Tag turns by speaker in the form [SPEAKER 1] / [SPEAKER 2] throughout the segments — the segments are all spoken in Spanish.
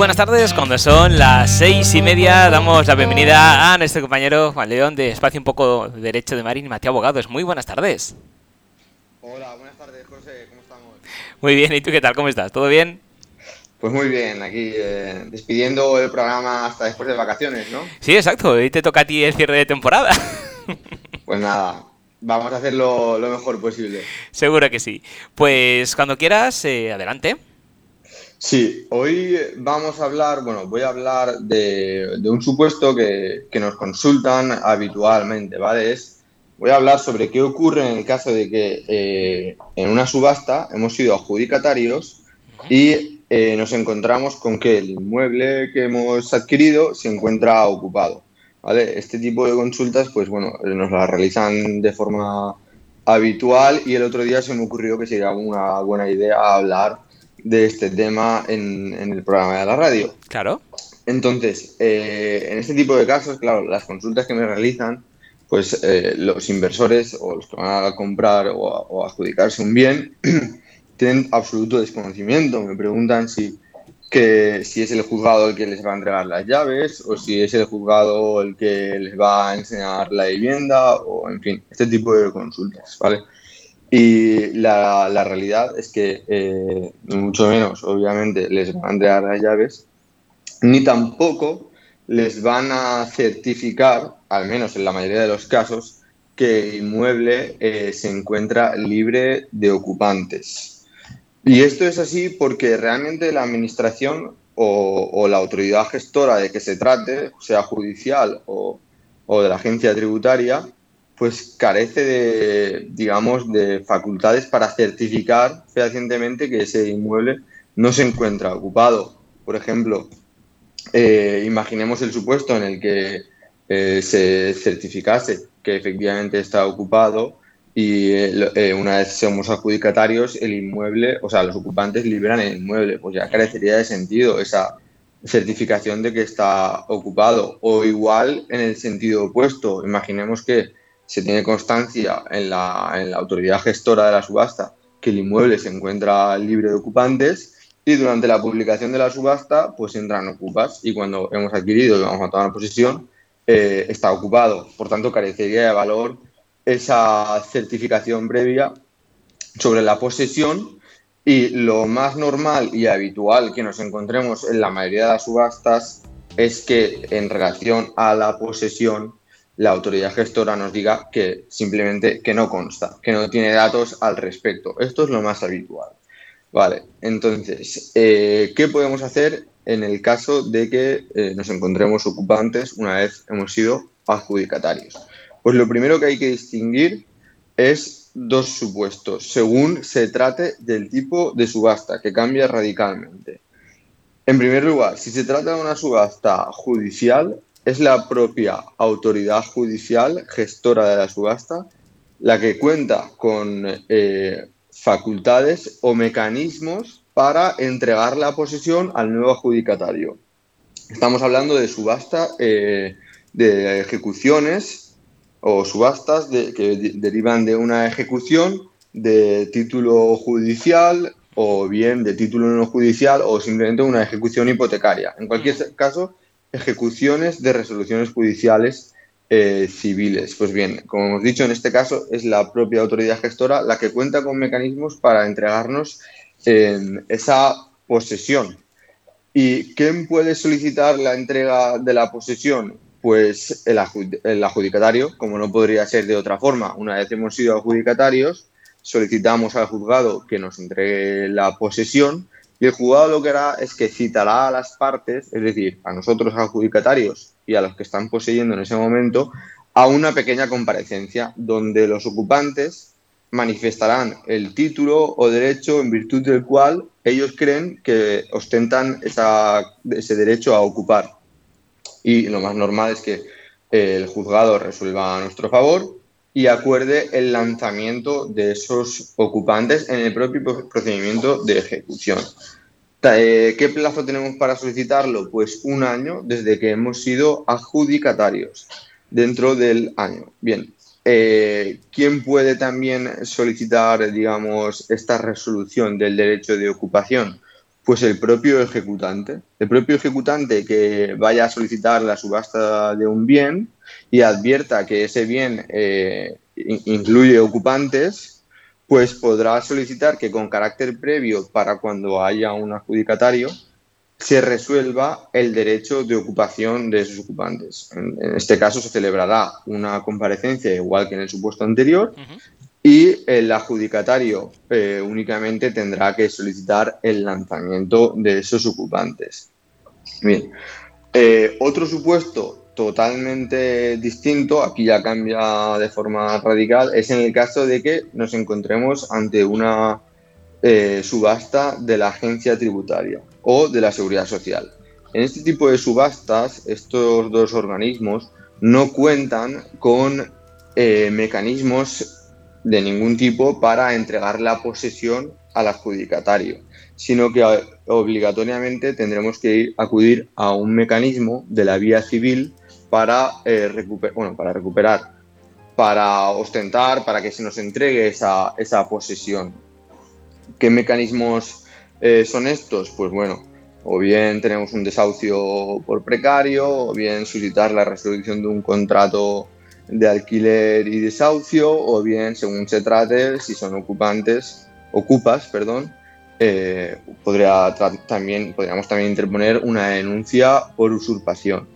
[SPEAKER 1] Buenas tardes, cuando son las seis y media damos la bienvenida a nuestro compañero Juan León de Espacio Un poco Derecho de Marín y Mateo Abogados. Muy buenas tardes.
[SPEAKER 2] Hola, buenas tardes José, ¿cómo estamos?
[SPEAKER 1] Muy bien, ¿y tú qué tal? ¿Cómo estás? ¿Todo bien?
[SPEAKER 2] Pues muy bien, aquí eh, despidiendo el programa hasta después de vacaciones, ¿no?
[SPEAKER 1] Sí, exacto, hoy te toca a ti el cierre de temporada.
[SPEAKER 2] Pues nada, vamos a hacerlo lo mejor posible.
[SPEAKER 1] Seguro que sí. Pues cuando quieras, eh, adelante.
[SPEAKER 2] Sí, hoy vamos a hablar, bueno, voy a hablar de, un supuesto que, nos consultan habitualmente, ¿vale? Voy a hablar sobre qué ocurre en el caso de que eh, en una subasta hemos sido adjudicatarios y eh, nos encontramos con que el inmueble que hemos adquirido se encuentra ocupado. Este tipo de consultas, pues bueno, nos las realizan de forma habitual y el otro día se me ocurrió que sería una buena idea hablar de este tema en, en el programa de la radio.
[SPEAKER 1] Claro.
[SPEAKER 2] Entonces, eh, en este tipo de casos, claro, las consultas que me realizan, pues eh, los inversores o los que van a comprar o, a, o adjudicarse un bien tienen absoluto desconocimiento. Me preguntan si que si es el juzgado el que les va a entregar las llaves o si es el juzgado el que les va a enseñar la vivienda o, en fin, este tipo de consultas, ¿vale? Y la, realidad es que, eh, mucho menos, obviamente, les van a entregar las llaves, ni tampoco les van a certificar, al menos en la mayoría de los casos, que el inmueble eh, se encuentra libre de ocupantes. Y esto es así porque realmente la administración o, o, la autoridad gestora de que se trate, sea judicial o, o, de la agencia tributaria, pues carece de, digamos, de facultades para certificar fehacientemente que ese inmueble no se encuentra ocupado. Por ejemplo, eh, imaginemos el supuesto en el que eh, se certificase que efectivamente está ocupado y eh, una vez somos adjudicatarios, el inmueble, o sea, los ocupantes liberan el inmueble, pues ya carecería de sentido esa certificación de que está ocupado. O igual en el sentido opuesto, imaginemos que se tiene constancia en la, autoridad gestora de la subasta que el inmueble se encuentra libre de ocupantes y durante la publicación de la subasta pues entran ocupas y cuando hemos adquirido y vamos a tomar posesión eh, está ocupado. Por tanto, carecería de valor esa certificación previa sobre la posesión y lo más normal y habitual que nos encontremos en la mayoría de las subastas es que en relación a la posesión la autoridad gestora nos diga que simplemente que no consta, que no tiene datos al respecto. Esto es lo más habitual. Vale, entonces, eh, ¿qué podemos hacer en el caso de que eh, nos encontremos ocupantes una vez hemos sido adjudicatarios? Pues lo primero que hay que distinguir es dos supuestos, según se trate del tipo de subasta, que cambia radicalmente. En primer lugar, si se trata de una subasta judicial, es la propia autoridad judicial, gestora de la subasta, la que cuenta con eh, facultades o mecanismos para entregar la posesión al nuevo adjudicatario. Estamos hablando de subasta eh, de ejecuciones o subastas de, que de, derivan de una ejecución de título judicial o bien de título no judicial o simplemente una ejecución hipotecaria. En cualquier caso, ejecuciones de resoluciones judiciales eh, civiles. Pues bien, como hemos dicho, en este caso es la propia autoridad gestora la que cuenta con mecanismos para entregarnos eh, esa posesión. ¿Y quién puede solicitar la entrega de la posesión? pues el, el, adjudicatario, como no podría ser de otra forma, una vez hemos sido adjudicatarios, solicitamos al juzgado que nos entregue la posesión y el juzgado lo que hará es que citará a las partes, es decir, a nosotros adjudicatarios y a los que están poseyendo en ese momento, a una pequeña comparecencia donde los ocupantes manifestarán el título o derecho en virtud del cual ellos creen que ostentan ese derecho a ocupar. Y lo más normal es que el juzgado resuelva a nuestro favor y acuerde el lanzamiento de esos ocupantes en el propio procedimiento de ejecución. Eh, ¿Qué plazo tenemos para solicitarlo? Pues un año desde que hemos sido adjudicatarios, dentro del año. Bien, eh, ¿quién puede también solicitar, digamos, esta resolución del derecho de ocupación? Pues el propio ejecutante. El propio ejecutante que vaya a solicitar la subasta de un bien y advierta que ese bien eh, incluye ocupantes, pues podrá solicitar que con carácter previo para cuando haya un adjudicatario se resuelva el derecho de ocupación de esos ocupantes. En, este caso se celebrará una comparecencia igual que en el supuesto anterior y el adjudicatario eh, únicamente tendrá que solicitar el lanzamiento de esos ocupantes. Bien, eh, otro supuesto totalmente distinto, aquí ya cambia de forma radical, es en el caso de que nos encontremos ante una eh, subasta de la agencia tributaria o de la seguridad social. En este tipo de subastas, estos dos organismos no cuentan con mecanismos de ningún tipo para entregar la posesión al adjudicatario, sino que eh, obligatoriamente tendremos que ir, acudir a un mecanismo de la vía civil para, eh, bueno, para recuperar, para ostentar, para que se nos entregue esa, esa posesión. ¿Qué mecanismos eh, son estos? Pues bueno, o bien tenemos un desahucio por precario, o bien suscitar la resolución de un contrato de alquiler y desahucio, o bien, según se trate, si son ocupantes, ocupas, perdón, eh, podría también, podríamos también interponer una denuncia por usurpación.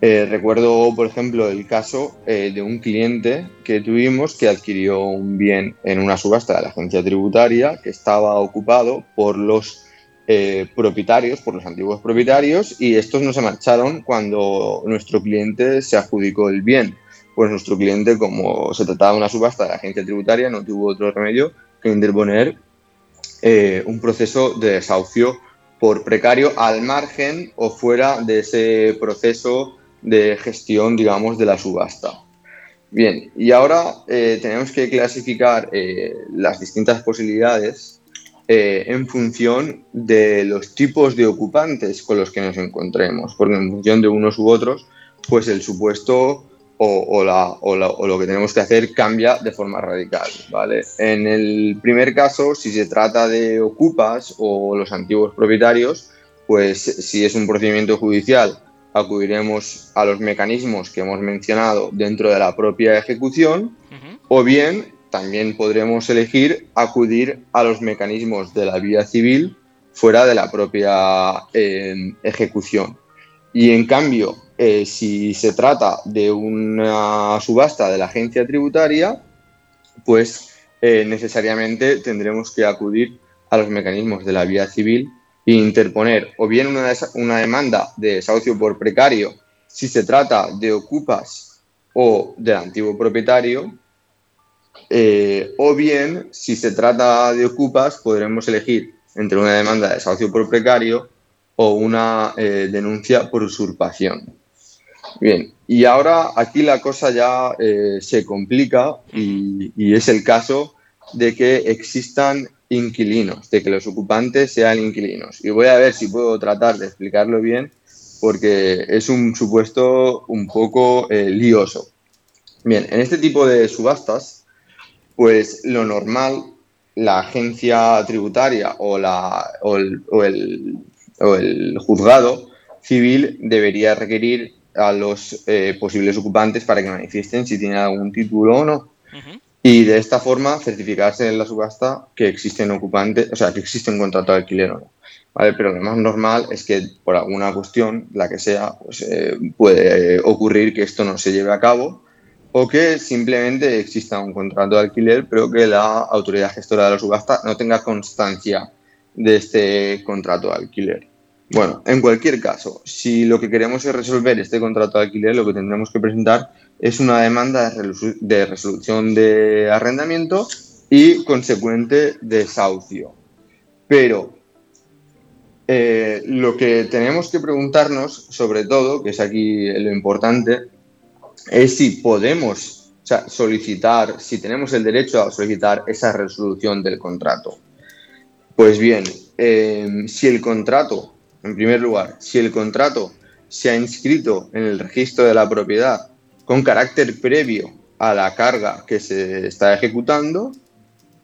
[SPEAKER 2] Eh, recuerdo, por ejemplo, el caso eh, de un cliente que tuvimos que adquirió un bien en una subasta de la agencia tributaria que estaba ocupado por los propietarios, por los antiguos propietarios, y estos no se marcharon cuando nuestro cliente se adjudicó el bien pues nuestro cliente, como se trataba de una subasta de la agencia tributaria, no tuvo otro remedio que interponer eh, un proceso de desahucio por precario al margen o fuera de ese proceso de gestión, digamos, de la subasta. Bien, y ahora eh, tenemos que clasificar eh, las distintas posibilidades en función de los tipos de ocupantes con los que nos encontremos, porque en función de unos u otros, pues el supuesto o, lo que tenemos que hacer cambia de forma radical. ¿vale? En el primer caso, si se trata de ocupas o los antiguos propietarios, pues si es un procedimiento judicial, acudiremos a los mecanismos que hemos mencionado dentro de la propia ejecución, o bien también podremos elegir acudir a los mecanismos de la vía civil fuera de la propia eh, ejecución. Y en cambio, eh, si se trata de una subasta de la agencia tributaria, pues eh, necesariamente tendremos que acudir a los mecanismos de la vía civil e interponer o bien una, demanda de desahucio por precario si se trata de ocupas o del antiguo propietario, eh, o bien si se trata de ocupas podremos elegir entre una demanda de desahucio por precario o una denuncia por usurpación. Bien, y ahora aquí la cosa ya eh, se complica y, es el caso de que existan inquilinos, de que los ocupantes sean inquilinos. Y voy a ver si puedo tratar de explicarlo bien porque es un supuesto un poco eh, lioso. Bien, en este tipo de subastas, pues lo normal, la agencia tributaria o, la, o el juzgado civil debería requerir a los eh, posibles ocupantes para que manifiesten si tienen algún título o no. Y de esta forma certificarse en la subasta que existen ocupantes, o sea, que existe un contrato de alquiler o no. ¿Vale? Pero lo más normal es que por alguna cuestión, la que sea, pues, eh, puede ocurrir que esto no se lleve a cabo o que simplemente exista un contrato de alquiler, pero que la autoridad gestora de la subasta no tenga constancia de este contrato de alquiler. Bueno, en cualquier caso, si lo que queremos es resolver este contrato de alquiler, lo que tendremos que presentar es una demanda de resolución de arrendamiento y consecuente desahucio. Pero eh, lo que tenemos que preguntarnos, sobre todo, que es aquí lo importante, es si podemos solicitar, si tenemos el derecho a solicitar esa resolución del contrato. Pues bien, eh, si el contrato en primer lugar, si el contrato se ha inscrito en el registro de la propiedad con carácter previo a la carga que se está ejecutando,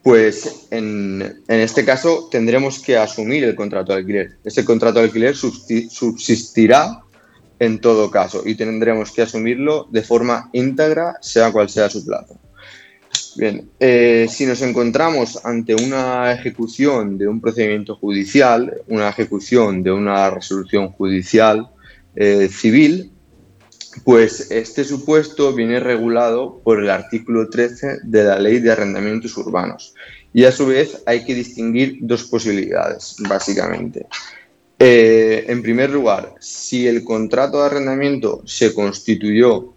[SPEAKER 2] pues en, este caso tendremos que asumir el contrato de alquiler. Ese contrato de alquiler subsistirá en todo caso y tendremos que asumirlo de forma íntegra, sea cual sea su plazo. Bien, eh, si nos encontramos ante una ejecución de un procedimiento judicial, una ejecución de una resolución judicial eh, civil, pues este supuesto viene regulado por el artículo 13 de la Ley de Arrendamientos Urbanos. Y a su vez hay que distinguir dos posibilidades, básicamente. Eh, en primer lugar, si el contrato de arrendamiento se constituyó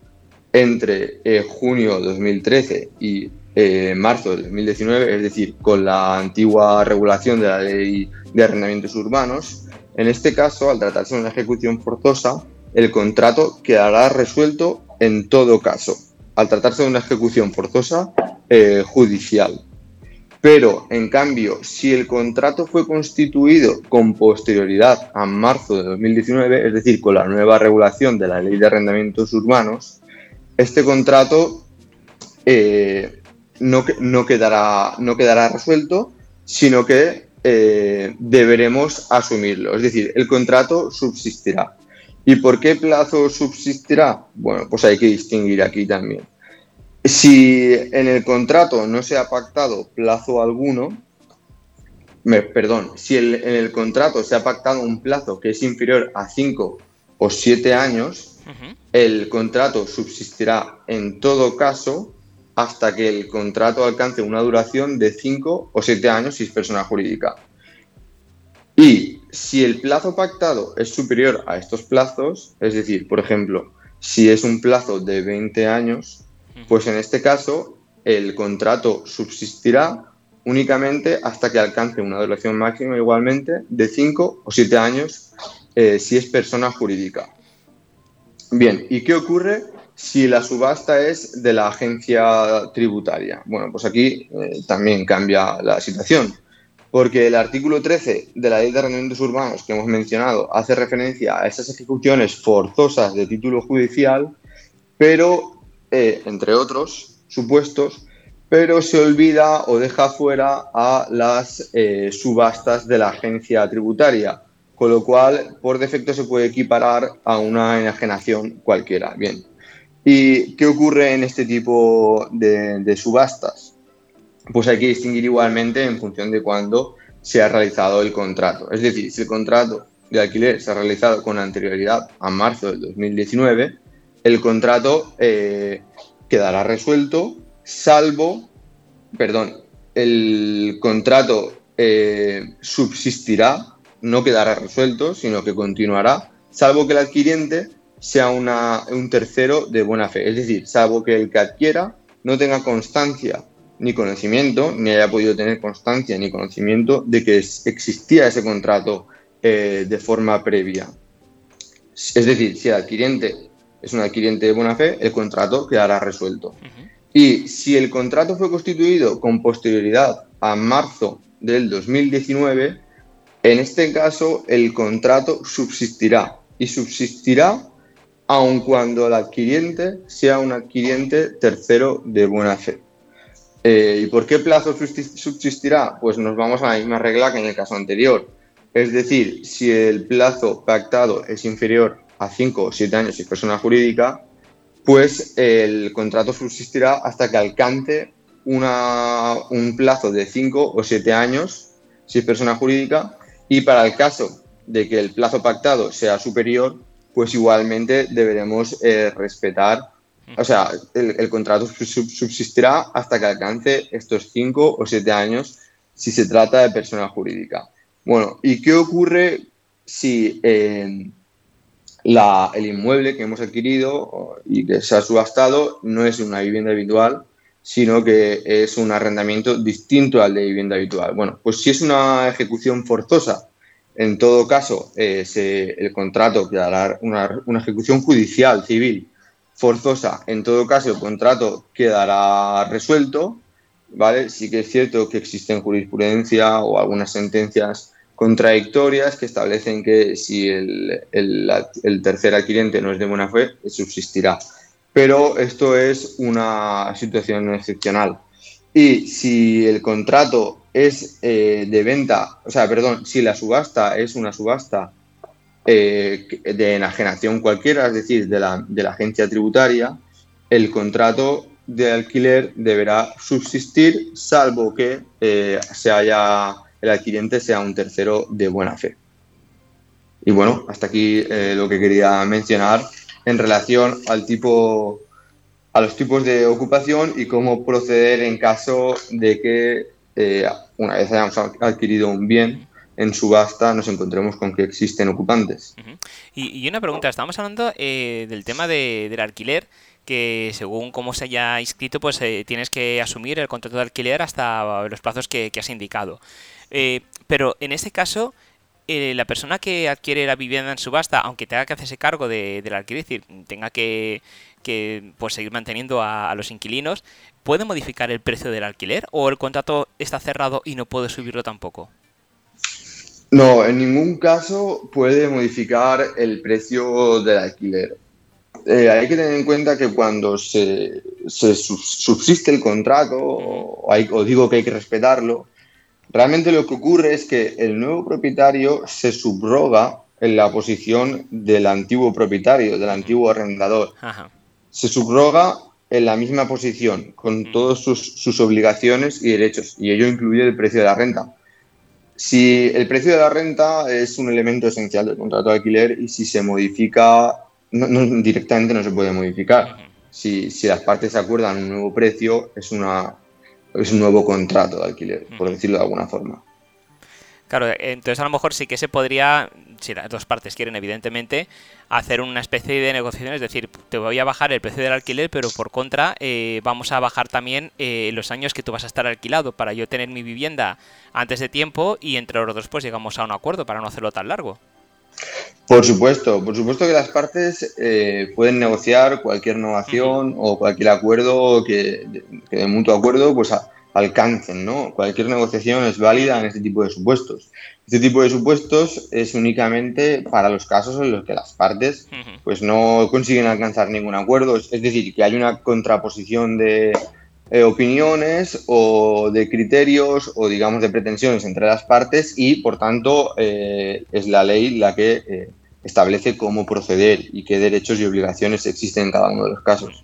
[SPEAKER 2] entre eh, junio de 2013 y eh, marzo de 2019, es decir, con la antigua regulación de la ley de arrendamientos urbanos, en este caso, al tratarse de una ejecución forzosa, el contrato quedará resuelto en todo caso, al tratarse de una ejecución forzosa judicial. Pero, en cambio, si el contrato fue constituido con posterioridad a marzo de 2019, es decir, con la nueva regulación de la ley de arrendamientos urbanos, este contrato eh, no, no, quedará, no quedará resuelto, sino que eh, deberemos asumirlo. Es decir, el contrato subsistirá. ¿Y por qué plazo subsistirá? Bueno, pues hay que distinguir aquí también. Si en el contrato no se ha pactado plazo alguno, perdón, si en el contrato se ha pactado un plazo que es inferior a 5 o 7 años, el contrato subsistirá en todo caso hasta que el contrato alcance una duración de 5 o 7 años si es persona jurídica. Y si el plazo pactado es superior a estos plazos, es decir, por ejemplo, si es un plazo de 20 años, pues en este caso el contrato subsistirá únicamente hasta que alcance una duración máxima igualmente de 5 o 7 años eh, si es persona jurídica. Bien, ¿y qué ocurre si la subasta es de la agencia tributaria? Bueno, pues aquí eh, también cambia la situación, porque el artículo 13 de la Ley de Arrendamientos Urbanos que hemos mencionado hace referencia a esas ejecuciones forzosas de título judicial, pero e, entre otros supuestos, pero se olvida o deja fuera a las eh, subastas de la agencia tributaria, con lo cual por defecto se puede equiparar a una enajenación cualquiera. Bien. ¿Y qué ocurre en este tipo de, subastas? Pues hay que distinguir igualmente en función de cuándo se ha realizado el contrato. Es decir, si el contrato de alquiler se ha realizado con anterioridad a marzo del 2019, el contrato eh, quedará resuelto, salvo, perdón, el contrato eh, subsistirá, no quedará resuelto, sino que continuará, salvo que el adquiriente sea un tercero de buena fe, es decir, salvo que el que adquiera no tenga constancia ni conocimiento, ni haya podido tener constancia ni conocimiento de que existía ese contrato eh, de forma previa. Es decir, si el adquiriente es un adquiriente de buena fe, el contrato quedará resuelto. Y si el contrato fue constituido con posterioridad a marzo del 2019, en este caso el contrato subsistirá y subsistirá aun cuando el adquiriente sea un adquiriente tercero de buena fe. Eh, ¿Y por qué plazo subsistirá? Pues nos vamos a la misma regla que en el caso anterior. Es decir, si el plazo pactado es inferior a 5 o 7 años si es persona jurídica, pues el contrato subsistirá hasta que alcance un plazo de 5 o 7 años si es persona jurídica y para el caso de que el plazo pactado sea superior, pues igualmente deberemos eh, respetar, o sea, el, contrato subsistirá hasta que alcance estos 5 o 7 años si se trata de persona jurídica. Bueno, ¿y qué ocurre si eh, el inmueble que hemos adquirido y que se ha subastado no es una vivienda habitual, sino que es un arrendamiento distinto al de vivienda habitual. Bueno, pues si es una ejecución forzosa, en todo caso, eh, el contrato quedará una, ejecución judicial, civil, forzosa, en todo caso, el contrato quedará resuelto, ¿vale? Sí que es cierto que existen jurisprudencia o algunas sentencias contradictorias que establecen que si el, el, tercer adquiriente no es de buena fe, subsistirá. Pero esto es una situación excepcional. Y si el contrato es eh, de venta, o sea, perdón, si la subasta es una subasta eh, de enajenación cualquiera, es decir, de la, de la agencia tributaria, el contrato de alquiler deberá subsistir salvo que eh, se haya, el adquiriente sea un tercero de buena fe. Y bueno, hasta aquí lo que quería mencionar en relación al tipo, a los tipos de ocupación y cómo proceder en caso de que eh, una vez hayamos adquirido un bien en subasta nos encontremos con que existen ocupantes.
[SPEAKER 1] y, una pregunta, estamos hablando del tema del alquiler que según cómo se haya inscrito, pues eh, tienes que asumir el contrato de alquiler hasta los plazos que, has indicado. Eh, pero en este caso, eh, la persona que adquiere la vivienda en subasta, aunque tenga que hacerse cargo de, del alquiler, es decir, tenga que, pues, seguir manteniendo a, los inquilinos, ¿puede modificar el precio del alquiler o el contrato está cerrado y no puede subirlo tampoco?
[SPEAKER 2] No, en ningún caso puede modificar el precio del alquiler. Eh, hay que tener en cuenta que cuando se, subsiste el contrato, o, digo que hay que respetarlo, realmente lo que ocurre es que el nuevo propietario se subroga en la posición del antiguo propietario, del antiguo arrendador. Se subroga en la misma posición, con todas sus, sus, obligaciones y derechos, y ello incluye el precio de la renta. Si el precio de la renta es un elemento esencial del contrato de alquiler y si se modifica no, directamente no se puede modificar. Si, si, las partes acuerdan un nuevo precio, es, una, es un nuevo contrato de alquiler, por decirlo de alguna forma.
[SPEAKER 1] Claro, entonces a lo mejor sí que se podría, si las dos partes quieren evidentemente, hacer una especie de negociación, es decir, te voy a bajar el precio del alquiler, pero por contra eh, vamos a bajar también eh, los años que tú vas a estar alquilado para yo tener mi vivienda antes de tiempo y entre los dos pues llegamos a un acuerdo para no hacerlo tan largo.
[SPEAKER 2] Por supuesto, por supuesto que las partes eh, pueden negociar cualquier innovación o cualquier acuerdo que, de mutuo acuerdo pues alcancen, ¿no? Cualquier negociación es válida en este tipo de supuestos. Este tipo de supuestos es únicamente para los casos en los que las partes pues no consiguen alcanzar ningún acuerdo, es decir, que hay una contraposición de, eh, opiniones o de criterios o digamos de pretensiones entre las partes y por tanto eh, es la ley la que eh, establece cómo proceder y qué derechos y obligaciones existen en cada uno de los casos.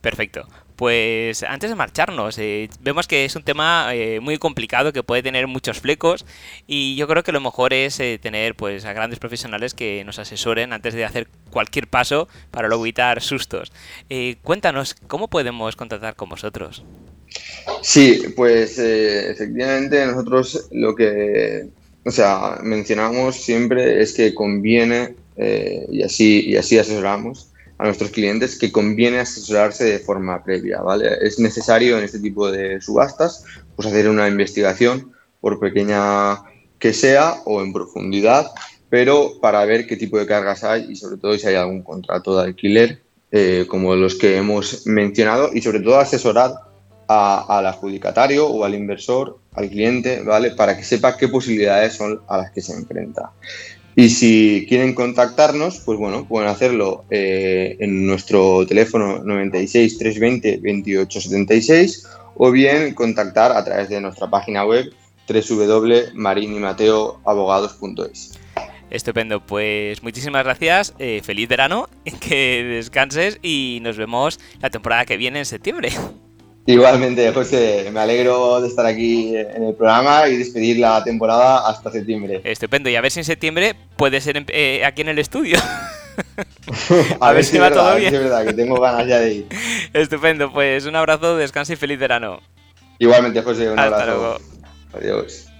[SPEAKER 1] Perfecto. Pues antes de marcharnos, eh, vemos que es un tema eh, muy complicado que puede tener muchos flecos y yo creo que lo mejor es eh, tener pues a grandes profesionales que nos asesoren antes de hacer cualquier paso para luego evitar sustos. cuéntanos, ¿cómo podemos contactar con vosotros?
[SPEAKER 2] Sí, pues efectivamente nosotros lo que, o sea, mencionamos siempre es que conviene y así y así asesoramos a nuestros clientes que conviene asesorarse de forma previa, ¿vale? Es necesario en este tipo de subastas pues hacer una investigación, por pequeña que sea o en profundidad, pero para ver qué tipo de cargas hay y sobre todo si hay algún contrato de alquiler eh, como los que hemos mencionado y sobre todo asesorar al adjudicatario o al inversor, al cliente, ¿vale? Para que sepa qué posibilidades son a las que se enfrenta. Y si quieren contactarnos, pues bueno, pueden hacerlo eh, en nuestro teléfono 96 320 2876 o bien contactar a través de nuestra página web www.marinimateoabogados.es.
[SPEAKER 1] Estupendo, pues muchísimas gracias, eh, feliz verano, que descanses y nos vemos la temporada que viene en septiembre.
[SPEAKER 2] Igualmente, José, me alegro de estar aquí en el programa y despedir la temporada hasta septiembre.
[SPEAKER 1] Estupendo, y a ver si en septiembre puede ser eh, aquí en el estudio. a, ver, si va todo bien.
[SPEAKER 2] es verdad, que tengo ganas ya de ir.
[SPEAKER 1] Estupendo, pues un abrazo, descansa y feliz verano.
[SPEAKER 2] Igualmente, José, un abrazo. Luego. Adiós.